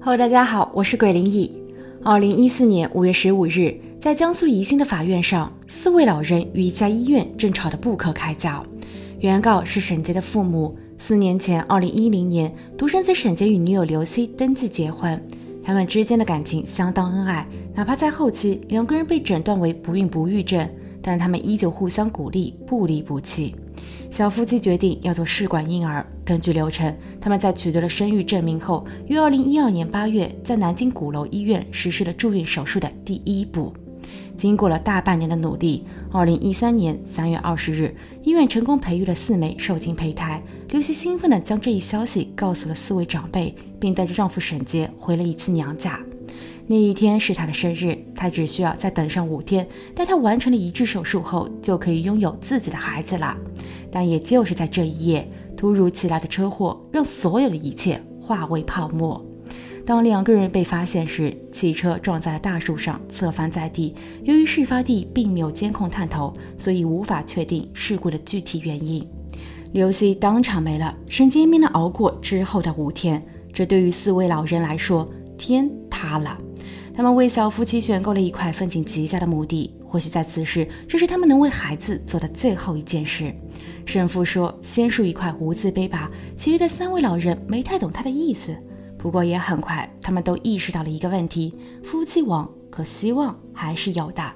Hello，大家好，我是鬼灵异。二零一四年五月十五日，在江苏宜兴的法院上，四位老人与一家医院正吵得不可开交。原告是沈杰的父母，四年前，二零一零年，独生子沈杰与女友刘希登记结婚，他们之间的感情相当恩爱，哪怕在后期两个人被诊断为不孕不育症，但他们依旧互相鼓励，不离不弃。小夫妻决定要做试管婴儿。根据流程，他们在取得了生育证明后，于二零一二年八月在南京鼓楼医院实施了住院手术的第一步。经过了大半年的努力，二零一三年三月二十日，医院成功培育了四枚受精胚胎。刘希兴奋地将这一消息告诉了四位长辈，并带着丈夫沈杰回了一次娘家。那一天是她的生日，她只需要再等上五天，待她完成了移植手术后，就可以拥有自己的孩子了。但也就是在这一夜，突如其来的车祸让所有的一切化为泡沫。当两个人被发现时，汽车撞在了大树上，侧翻在地。由于事发地并没有监控探头，所以无法确定事故的具体原因。刘希当场没了，神经病的熬过之后的五天。这对于四位老人来说，天塌了。他们为小夫妻选购了一块风景极佳的墓地，或许在此时，这是他们能为孩子做的最后一件事。神父说：“先竖一块无字碑吧。”其余的三位老人没太懂他的意思，不过也很快，他们都意识到了一个问题：夫妻亡，可希望还是有的，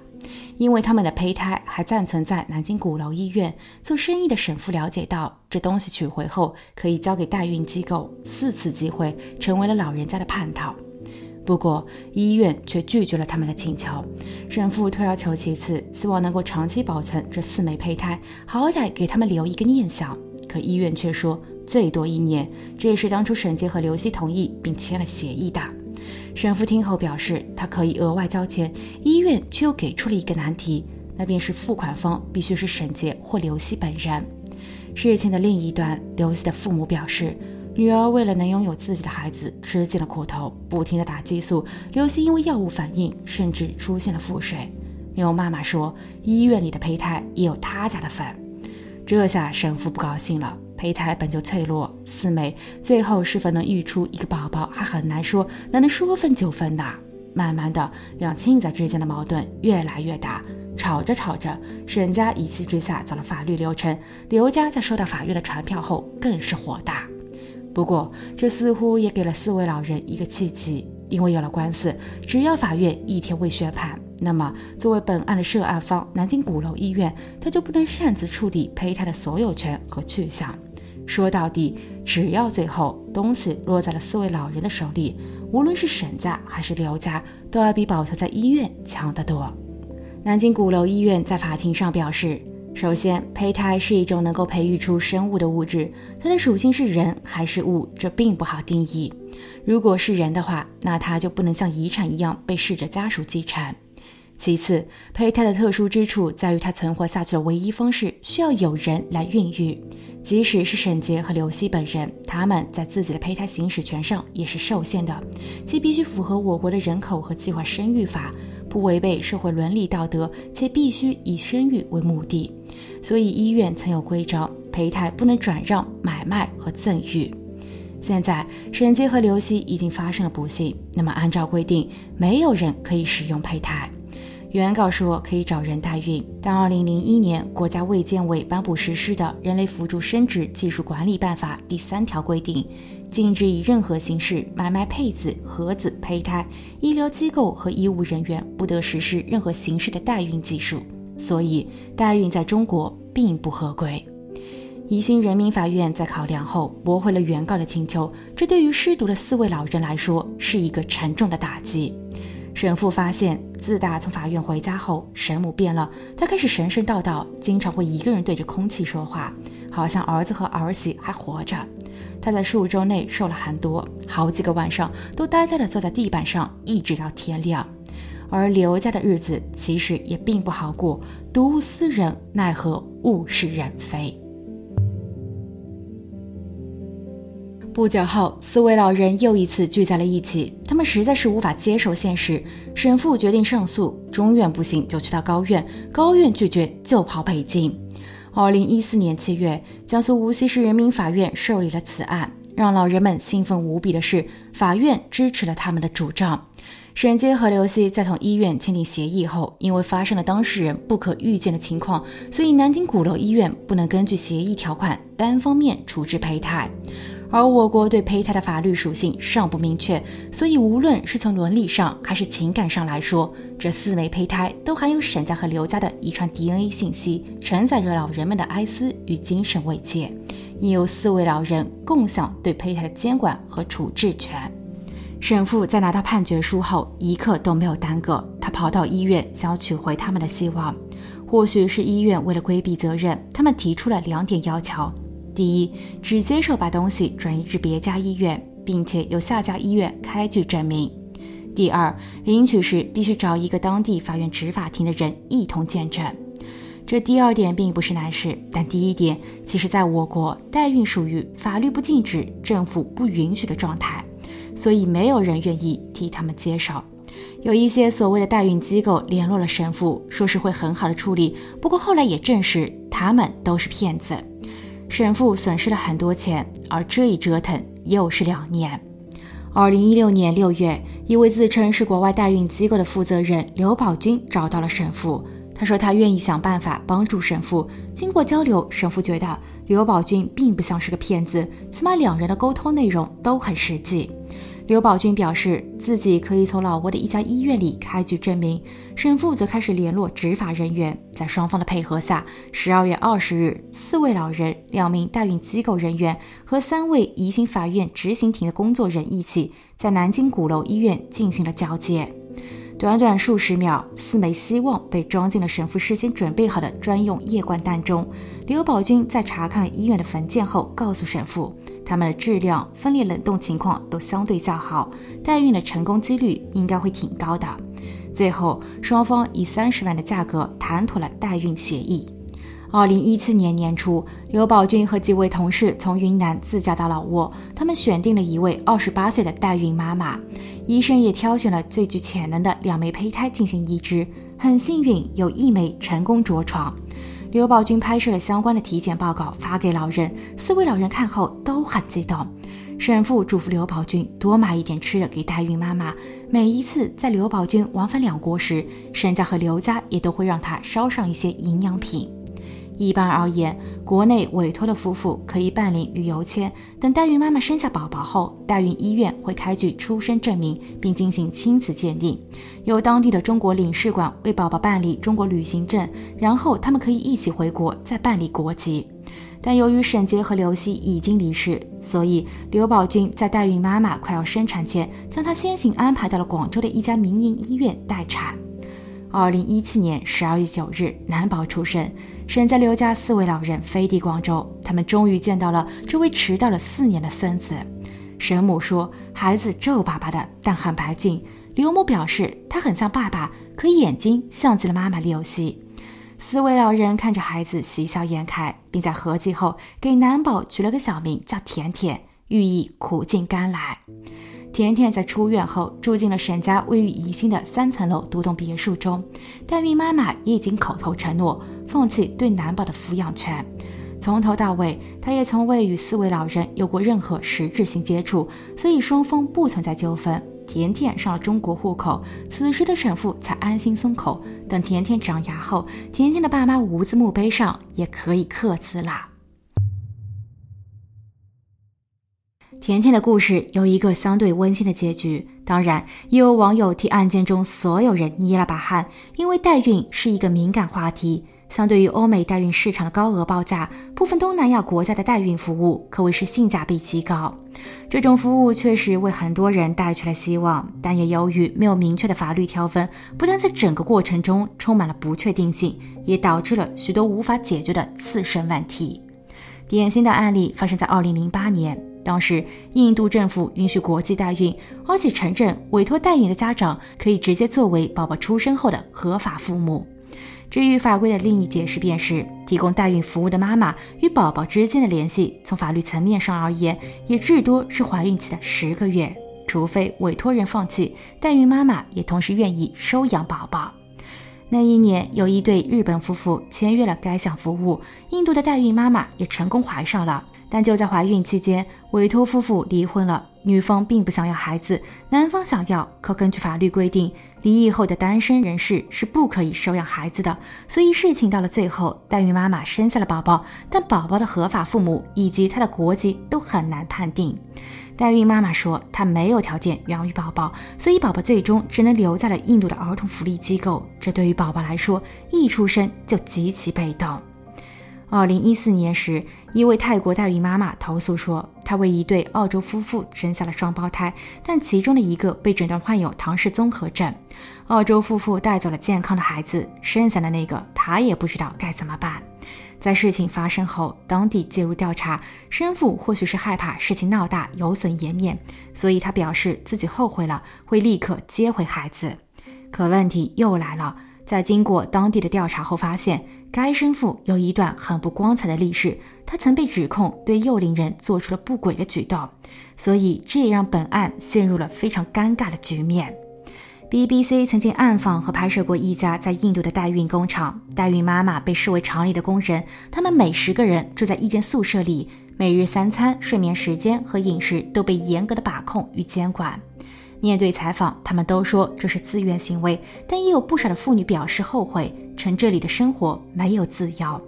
因为他们的胚胎还暂存在南京鼓楼医院。做生意的神父了解到，这东西取回后可以交给代孕机构，四次机会成为了老人家的叛逃。不过，医院却拒绝了他们的请求。沈父退而求其次，希望能够长期保存这四枚胚胎，好歹给他们留一个念想。可医院却说最多一年，这也是当初沈杰和刘希同意并签了协议的。沈父听后表示，他可以额外交钱，医院却又给出了一个难题，那便是付款方必须是沈杰或刘希本人。事情的另一端，刘希的父母表示。女儿为了能拥有自己的孩子，吃尽了苦头，不停的打激素。刘星因为药物反应，甚至出现了腹水。刘妈妈说，医院里的胚胎也有他家的份。这下沈父不高兴了。胚胎本就脆弱，四枚，最后是否能育出一个宝宝还很难说，哪能说分就分的？慢慢的，两亲家之间的矛盾越来越大。吵着吵着，沈家一气之下走了法律流程，刘家在收到法院的传票后更是火大。不过，这似乎也给了四位老人一个契机，因为有了官司，只要法院一天未宣判，那么作为本案的涉案方南京鼓楼医院，他就不能擅自处理胚胎的所有权和去向。说到底，只要最后东西落在了四位老人的手里，无论是沈家还是刘家，都要比保存在医院强得多。南京鼓楼医院在法庭上表示。首先，胚胎是一种能够培育出生物的物质，它的属性是人还是物，这并不好定义。如果是人的话，那它就不能像遗产一样被逝者家属继承。其次，胚胎的特殊之处在于它存活下去的唯一方式需要有人来孕育，即使是沈杰和刘希本人，他们在自己的胚胎行使权上也是受限的，既必须符合我国的人口和计划生育法。不违背社会伦理道德，且必须以生育为目的，所以医院曾有规章，胚胎不能转让、买卖和赠与。现在沈杰和刘希已经发生了不幸，那么按照规定，没有人可以使用胚胎。原告说可以找人代孕，但2001年国家卫健委颁布实施的《人类辅助生殖技术管理办法》第三条规定。禁止以任何形式买卖配子、盒子、胚胎，医疗机构和医务人员不得实施任何形式的代孕技术。所以，代孕在中国并不合规。宜兴人民法院在考量后驳回了原告的请求，这对于失独的四位老人来说是一个沉重的打击。沈父发现，自打从法院回家后，沈母变了，她开始神神叨叨，经常会一个人对着空气说话，好像儿子和儿媳还活着。他在数周内瘦了很多，好几个晚上都呆呆地坐在地板上，一直到天亮。而刘家的日子其实也并不好过，独思人，奈何物是人非。不久后，四位老人又一次聚在了一起，他们实在是无法接受现实。沈父决定上诉，中院不行就去到高院，高院拒绝就跑北京。二零一四年七月，江苏无锡市人民法院受理了此案。让老人们兴奋无比的是，法院支持了他们的主张。沈杰和刘希在同医院签订协议后，因为发生了当事人不可预见的情况，所以南京鼓楼医院不能根据协议条款单方面处置胚胎。而我国对胚胎的法律属性尚不明确，所以无论是从伦理上还是情感上来说，这四枚胚胎都含有沈家和刘家的遗传 DNA 信息，承载着老人们的哀思与精神慰藉，应由四位老人共享对胚胎的监管和处置权。沈父在拿到判决书后，一刻都没有耽搁，他跑到医院想要取回他们的希望。或许是医院为了规避责任，他们提出了两点要求：第一，只接受把东西转移至别家医院，并且由下家医院开具证明；第二，领取时必须找一个当地法院执法庭的人一同见证。这第二点并不是难事，但第一点，其实在我国，代孕属于法律不禁止、政府不允许的状态。所以没有人愿意替他们接手。有一些所谓的代孕机构联络了神父，说是会很好的处理。不过后来也证实他们都是骗子。神父损失了很多钱，而这一折腾又是两年。二零一六年六月，一位自称是国外代孕机构的负责人刘宝军找到了神父。他说他愿意想办法帮助神父。经过交流，神父觉得刘宝军并不像是个骗子，起码两人的沟通内容都很实际。刘宝军表示自己可以从老挝的一家医院里开具证明，沈父则开始联络执法人员，在双方的配合下，十二月二十日，四位老人、两名代孕机构人员和三位宜兴法院执行庭的工作人一起，在南京鼓楼医院进行了交接。短短数十秒，四枚希望被装进了神父事先准备好的专用液罐弹中。刘宝军在查看了医院的文件后，告诉神父，他们的质量、分裂、冷冻情况都相对较好，代孕的成功几率应该会挺高的。最后，双方以三十万的价格谈妥了代孕协议。二零一七年年初，刘宝俊和几位同事从云南自驾到老挝，他们选定了一位二十八岁的代孕妈妈。医生也挑选了最具潜能的两枚胚胎进行移植，很幸运有一枚成功着床。刘宝军拍摄了相关的体检报告发给老人，四位老人看后都很激动。沈父嘱咐刘宝军多买一点吃的给代孕妈妈，每一次在刘宝军往返两国时，沈家和刘家也都会让他捎上一些营养品。一般而言，国内委托的夫妇可以办理旅游签。等代孕妈妈生下宝宝后，代孕医院会开具出生证明，并进行亲子鉴定，由当地的中国领事馆为宝宝办理中国旅行证，然后他们可以一起回国再办理国籍。但由于沈杰和刘希已经离世，所以刘宝军在代孕妈妈快要生产前，将她先行安排到了广州的一家民营医院待产。二零一七年十二月九日，男宝出生。沈家刘家四位老人飞抵广州，他们终于见到了这位迟到了四年的孙子。沈母说：“孩子皱巴巴的，但很白净。”刘母表示：“他很像爸爸，可眼睛像极了妈妈刘希。”四位老人看着孩子，喜笑颜开，并在合计后给男宝取了个小名叫甜甜，寓意苦尽甘来。甜甜在出院后住进了沈家位于宜兴的三层楼独栋别墅中，代孕妈妈也已经口头承诺放弃对男宝的抚养权。从头到尾，她也从未与四位老人有过任何实质性接触，所以双方不存在纠纷。甜甜上了中国户口，此时的沈父才安心松口。等甜甜长牙后，甜甜的爸妈无字墓碑上也可以刻字了。甜甜的故事有一个相对温馨的结局，当然也有网友替案件中所有人捏了把汗，因为代孕是一个敏感话题。相对于欧美代孕市场的高额报价，部分东南亚国家的代孕服务可谓是性价比极高。这种服务确实为很多人带去了希望，但也由于没有明确的法律条文，不但在整个过程中充满了不确定性，也导致了许多无法解决的次生问题。典型的案例发生在2008年。当时，印度政府允许国际代孕，而且承认委托代孕的家长可以直接作为宝宝出生后的合法父母。至于法规的另一解释，便是提供代孕服务的妈妈与宝宝之间的联系，从法律层面上而言，也至多是怀孕期的十个月，除非委托人放弃，代孕妈妈也同时愿意收养宝宝。那一年，有一对日本夫妇签约了该项服务，印度的代孕妈妈也成功怀上了。但就在怀孕期间，委托夫妇离婚了。女方并不想要孩子，男方想要，可根据法律规定，离异后的单身人士是不可以收养孩子的。所以事情到了最后，代孕妈妈生下了宝宝，但宝宝的合法父母以及他的国籍都很难判定。代孕妈妈说，她没有条件养育宝宝，所以宝宝最终只能留在了印度的儿童福利机构。这对于宝宝来说，一出生就极其被动。二零一四年时，一位泰国代孕妈妈投诉说，她为一对澳洲夫妇生下了双胞胎，但其中的一个被诊断患有唐氏综合症。澳洲夫妇带走了健康的孩子，剩下的那个她也不知道该怎么办。在事情发生后，当地介入调查，生父或许是害怕事情闹大有损颜面，所以他表示自己后悔了，会立刻接回孩子。可问题又来了，在经过当地的调查后发现。该生父有一段很不光彩的历史，他曾被指控对幼龄人做出了不轨的举动，所以这也让本案陷入了非常尴尬的局面。BBC 曾经暗访和拍摄过一家在印度的代孕工厂，代孕妈妈被视为厂里的工人，他们每十个人住在一间宿舍里，每日三餐、睡眠时间和饮食都被严格的把控与监管。面对采访，他们都说这是自愿行为，但也有不少的妇女表示后悔，称这里的生活没有自由。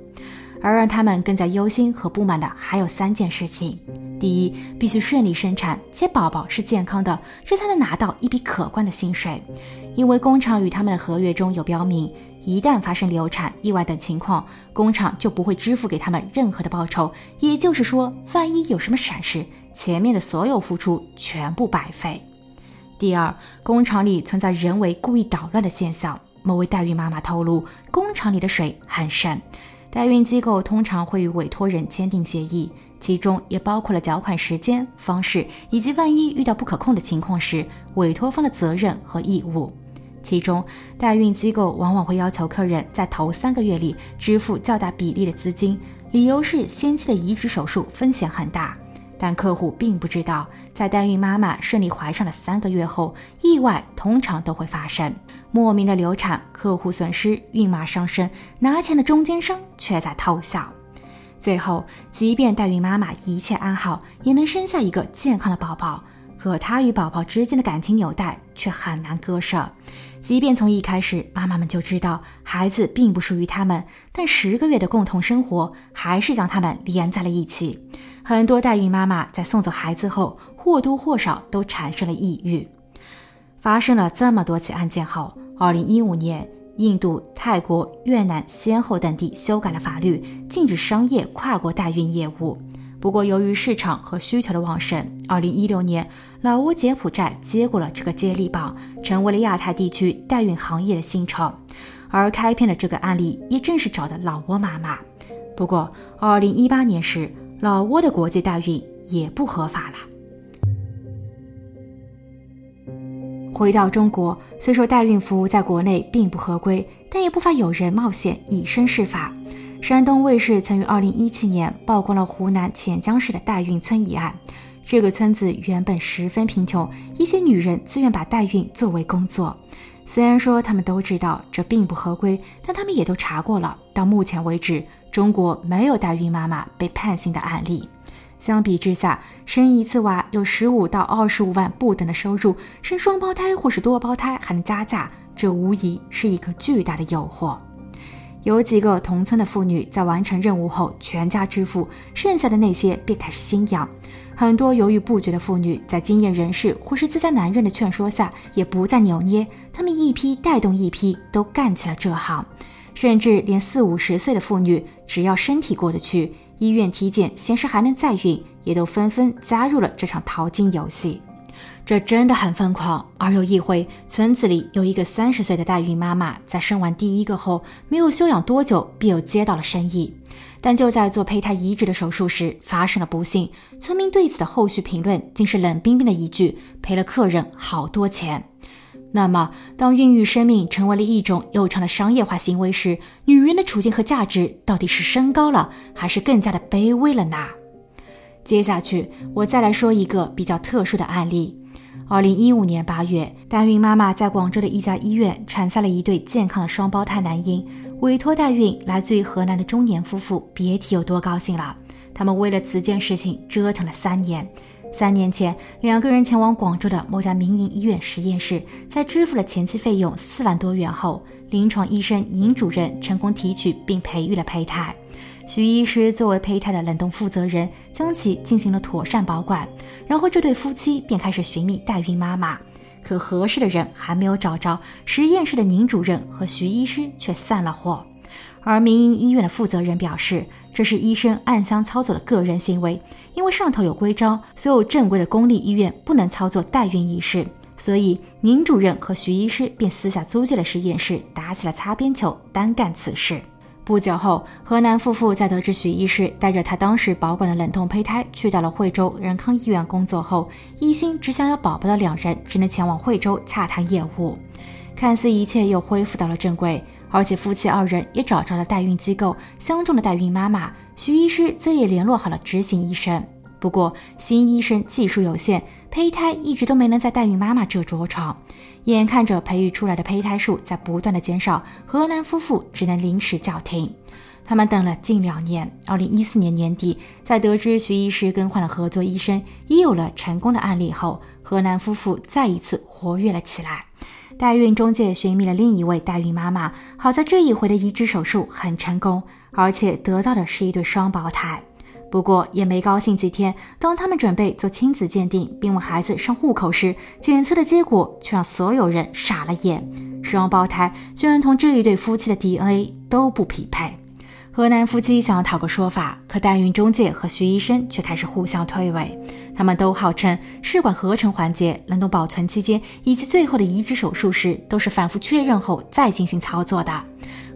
而让他们更加忧心和不满的还有三件事情：第一，必须顺利生产，且宝宝是健康的，这才能拿到一笔可观的薪水。因为工厂与他们的合约中有标明，一旦发生流产、意外等情况，工厂就不会支付给他们任何的报酬。也就是说，万一有什么闪失，前面的所有付出全部白费。第二，工厂里存在人为故意捣乱的现象。某位代孕妈妈透露，工厂里的水很深。代孕机构通常会与委托人签订协议，其中也包括了缴款时间、方式以及万一遇到不可控的情况时，委托方的责任和义务。其中，代孕机构往往会要求客人在头三个月里支付较大比例的资金，理由是先期的移植手术风险很大。但客户并不知道，在代孕妈妈顺利怀上了三个月后，意外通常都会发生。莫名的流产，客户损失，孕妈伤身，拿钱的中间商却在偷笑。最后，即便代孕妈妈一切安好，也能生下一个健康的宝宝，可她与宝宝之间的感情纽带却很难割舍。即便从一开始，妈妈们就知道孩子并不属于他们，但十个月的共同生活还是将他们连在了一起。很多代孕妈妈在送走孩子后，或多或少都产生了抑郁。发生了这么多起案件后，二零一五年，印度、泰国、越南先后等地修改了法律，禁止商业跨国代孕业务。不过，由于市场和需求的旺盛，二零一六年，老挝、柬埔寨接过了这个接力棒，成为了亚太地区代孕行业的新城。而开篇的这个案例，也正是找的老挝妈妈。不过，二零一八年时，老挝的国际代孕也不合法了。回到中国，虽说代孕服务在国内并不合规，但也不乏有人冒险以身试法。山东卫视曾于二零一七年曝光了湖南潜江市的代孕村一案。这个村子原本十分贫穷，一些女人自愿把代孕作为工作。虽然说他们都知道这并不合规，但他们也都查过了。到目前为止，中国没有代孕妈妈被判刑的案例。相比之下，生一次娃有十五到二十五万不等的收入，生双胞胎或是多胞胎还能加价，这无疑是一个巨大的诱惑。有几个同村的妇女在完成任务后全家支付，剩下的那些便开始新养。很多犹豫不决的妇女，在经验人士或是自家男人的劝说下，也不再扭捏，他们一批带动一批，都干起了这行。甚至连四五十岁的妇女，只要身体过得去，医院体检显示还能再孕，也都纷纷加入了这场淘金游戏。这真的很疯狂。而有一回，村子里有一个三十岁的代孕妈妈，在生完第一个后，没有休养多久，便又接到了生意。但就在做胚胎移植的手术时，发生了不幸。村民对此的后续评论，竟是冷冰冰的一句：“赔了客人好多钱。”那么，当孕育生命成为了一种又长的商业化行为时，女人的处境和价值到底是升高了，还是更加的卑微了呢？接下去，我再来说一个比较特殊的案例。二零一五年八月，代孕妈妈在广州的一家医院产下了一对健康的双胞胎男婴。委托代孕来自于河南的中年夫妇，别提有多高兴了。他们为了此件事情折腾了三年。三年前，两个人前往广州的某家民营医院实验室，在支付了前期费用四万多元后，临床医生尹主任成功提取并培育了胚胎。徐医师作为胚胎的冷冻负责人，将其进行了妥善保管。然后，这对夫妻便开始寻觅代孕妈妈。可合适的人还没有找着，实验室的宁主任和徐医师却散了伙。而民营医院的负责人表示，这是医生暗箱操作的个人行为，因为上头有规章，所有正规的公立医院不能操作代孕一事，所以宁主任和徐医师便私下租借了实验室，打起了擦边球，单干此事。不久后，河南夫妇在得知许医师带着他当时保管的冷冻胚胎去到了惠州仁康医院工作后，一心只想要宝宝的两人只能前往惠州洽谈业务。看似一切又恢复到了正轨，而且夫妻二人也找着了代孕机构，相中的代孕妈妈徐医师则也联络好了执行医生。不过新医生技术有限，胚胎一直都没能在代孕妈妈这着床。眼看着培育出来的胚胎数在不断的减少，河南夫妇只能临时叫停。他们等了近两年，二零一四年年底，在得知徐医师更换了合作医生，已有了成功的案例后，河南夫妇再一次活跃了起来。代孕中介寻觅了另一位代孕妈妈，好在这一回的移植手术很成功，而且得到的是一对双胞胎。不过也没高兴几天，当他们准备做亲子鉴定并为孩子上户口时，检测的结果却让所有人傻了眼。双胞胎居然同这一对夫妻的 DNA 都不匹配。河南夫妻想要讨个说法，可代孕中介和徐医生却开始互相推诿。他们都号称试管合成环节、冷冻保存期间以及最后的移植手术时，都是反复确认后再进行操作的。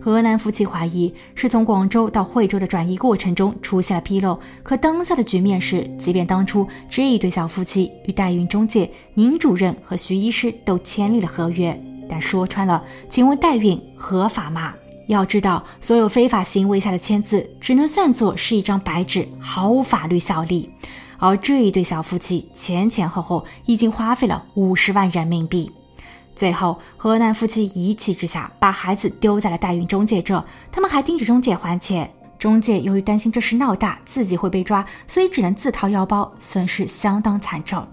河南夫妻怀疑是从广州到惠州的转移过程中出现了纰漏，可当下的局面是，即便当初这一对小夫妻与代孕中介宁主任和徐医师都签立了合约，但说穿了，请问代孕合法吗？要知道，所有非法行为下的签字只能算作是一张白纸，毫无法律效力。而这一对小夫妻前前后后已经花费了五十万人民币。最后，河南夫妻一气之下把孩子丢在了代孕中介这，他们还盯着中介还钱。中介由于担心这事闹大，自己会被抓，所以只能自掏腰包，损失相当惨重。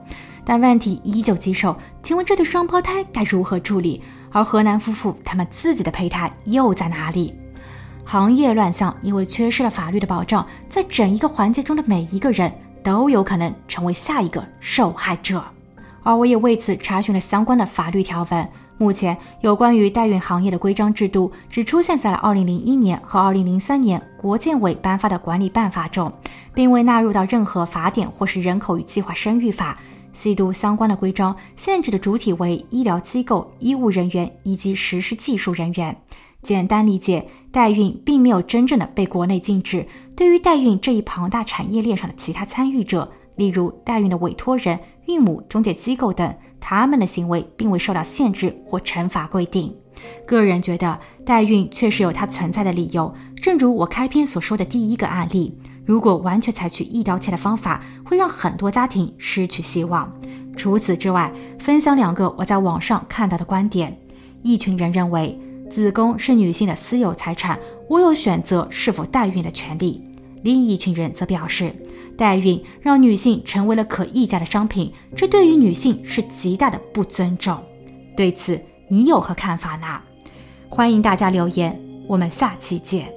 但问题依旧棘手，请问这对双胞胎该如何处理？而河南夫妇他们自己的胚胎又在哪里？行业乱象，因为缺失了法律的保障，在整一个环节中的每一个人都有可能成为下一个受害者。而我也为此查询了相关的法律条文。目前，有关于代孕行业的规章制度只出现在了2001年和2003年国建委颁发的管理办法中，并未纳入到任何法典或是人口与计划生育法。细读相关的规章，限制的主体为医疗机构、医务人员以及实施技术人员。简单理解，代孕并没有真正的被国内禁止。对于代孕这一庞大产业链上的其他参与者，例如代孕的委托人、孕母中介机构等，他们的行为并未受到限制或惩罚规定。个人觉得，代孕确实有它存在的理由。正如我开篇所说的第一个案例，如果完全采取一刀切的方法，会让很多家庭失去希望。除此之外，分享两个我在网上看到的观点：一群人认为子宫是女性的私有财产，我有选择是否代孕的权利；另一群人则表示。代孕让女性成为了可议价的商品，这对于女性是极大的不尊重。对此，你有何看法呢？欢迎大家留言，我们下期见。